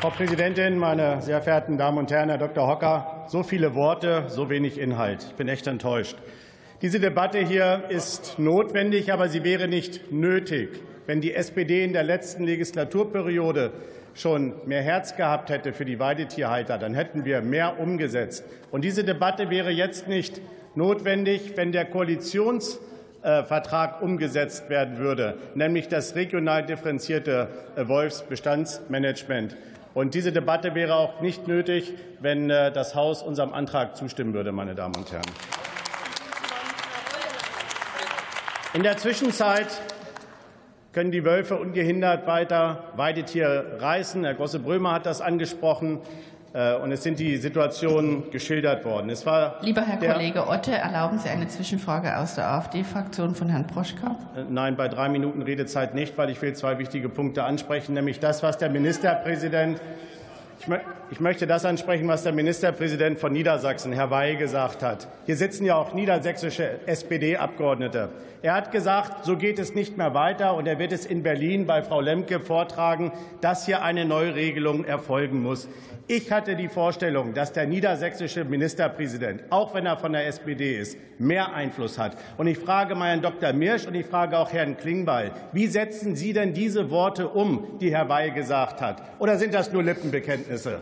Frau Präsidentin, meine sehr verehrten Damen und Herren, Herr Dr. Hocker, so viele Worte, so wenig Inhalt. Ich bin echt enttäuscht. Diese Debatte hier ist notwendig, aber sie wäre nicht nötig, wenn die SPD in der letzten Legislaturperiode schon mehr Herz gehabt hätte für die Weidetierhalter, dann hätten wir mehr umgesetzt. Und diese Debatte wäre jetzt nicht notwendig, wenn der Koalitionsvertrag umgesetzt werden würde, nämlich das regional differenzierte Wolfsbestandsmanagement. Und diese Debatte wäre auch nicht nötig, wenn äh, das Haus unserem Antrag zustimmen würde, meine Damen und Herren. In der Zwischenzeit können die Wölfe ungehindert weiter Weidetiere reißen. Herr Gosse-Brömer hat das angesprochen. Äh, und es sind die Situationen geschildert worden. Es war Lieber Herr Kollege Otte, erlauben Sie eine Zwischenfrage aus der AfD-Fraktion von Herrn Proschka? Äh, nein, bei drei Minuten Redezeit nicht, weil ich will zwei wichtige Punkte ansprechen, nämlich das, was der Ministerpräsident ich möchte das ansprechen, was der Ministerpräsident von Niedersachsen, Herr Wey, gesagt hat. Hier sitzen ja auch niedersächsische SPD-Abgeordnete. Er hat gesagt, so geht es nicht mehr weiter, und er wird es in Berlin bei Frau Lemke vortragen, dass hier eine Neuregelung erfolgen muss. Ich hatte die Vorstellung, dass der niedersächsische Ministerpräsident, auch wenn er von der SPD ist, mehr Einfluss hat. Und ich frage Herrn Dr. Mirsch und ich frage auch Herrn Klingbeil, wie setzen Sie denn diese Worte um, die Herr Wey gesagt hat? Oder sind das nur Lippenbekenntnisse?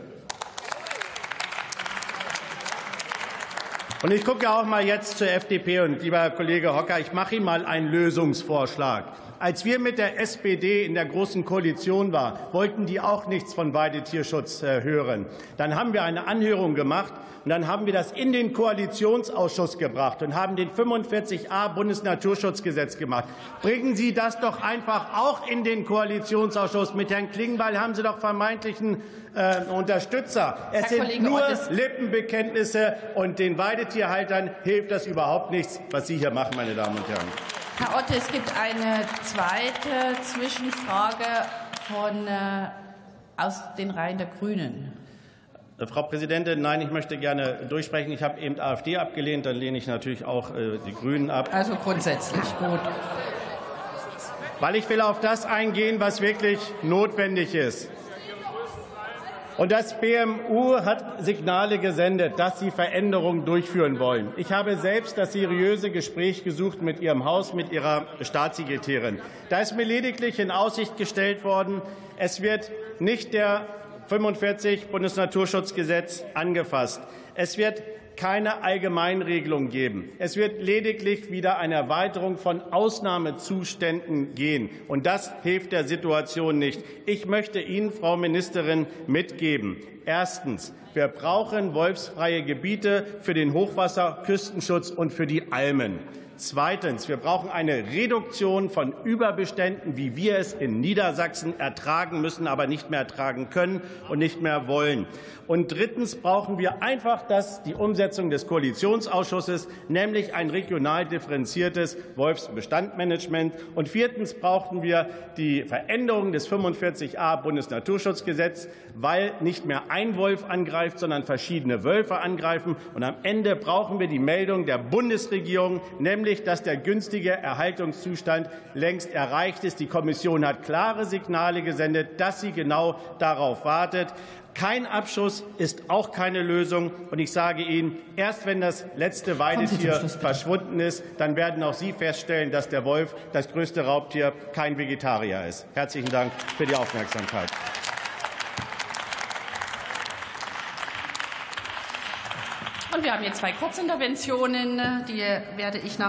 Und ich gucke auch mal jetzt zur FDP und lieber Herr Kollege Hocker, ich mache Ihnen mal einen Lösungsvorschlag. Als wir mit der SPD in der Großen Koalition waren, wollten die auch nichts von Weidetierschutz äh, hören. Dann haben wir eine Anhörung gemacht und dann haben wir das in den Koalitionsausschuss gebracht und haben den 45a Bundesnaturschutzgesetz gemacht. Bringen Sie das doch einfach auch in den Koalitionsausschuss. Mit Herrn Klingbeil haben Sie doch vermeintlichen äh, Unterstützer. Es Herr sind Kollege nur. Lippenbekenntnisse und den Weidetierhaltern hilft das überhaupt nichts, was Sie hier machen, meine Damen und Herren. Herr Otte, es gibt eine zweite Zwischenfrage von, äh, aus den Reihen der Grünen. Äh, Frau Präsidentin, nein, ich möchte gerne durchsprechen. Ich habe eben AfD abgelehnt, dann lehne ich natürlich auch äh, die Grünen ab. Also grundsätzlich gut. Weil ich will auf das eingehen, was wirklich notwendig ist. Und das BMU hat Signale gesendet, dass sie Veränderungen durchführen wollen. Ich habe selbst das seriöse Gespräch gesucht mit Ihrem Haus, mit Ihrer Staatssekretärin. Da ist mir lediglich in Aussicht gestellt worden, es wird nicht der 45 Bundesnaturschutzgesetz angefasst. Es wird keine Allgemeinregelung geben. Es wird lediglich wieder eine Erweiterung von Ausnahmezuständen gehen. Und das hilft der Situation nicht. Ich möchte Ihnen, Frau Ministerin, mitgeben. Erstens. Wir brauchen wolfsfreie Gebiete für den Hochwasserküstenschutz und für die Almen. Zweitens. Wir brauchen eine Reduktion von Überbeständen, wie wir es in Niedersachsen ertragen müssen, aber nicht mehr ertragen können und nicht mehr wollen. Und drittens brauchen wir einfach das, die Umsetzung des Koalitionsausschusses, nämlich ein regional differenziertes Wolfsbestandmanagement. Und viertens brauchen wir die Veränderung des 45a Bundesnaturschutzgesetzes, weil nicht mehr ein Wolf angreift, sondern verschiedene Wölfe angreifen. Und am Ende brauchen wir die Meldung der Bundesregierung, nämlich dass der günstige Erhaltungszustand längst erreicht ist. Die Kommission hat klare Signale gesendet, dass sie genau darauf wartet. Kein Abschuss ist auch keine Lösung. Und ich sage Ihnen, erst wenn das letzte Weidetier verschwunden ist, dann werden auch Sie feststellen, dass der Wolf, das größte Raubtier, kein Vegetarier ist. Herzlichen Dank für die Aufmerksamkeit. Und wir haben hier zwei Kurzinterventionen, die werde ich nach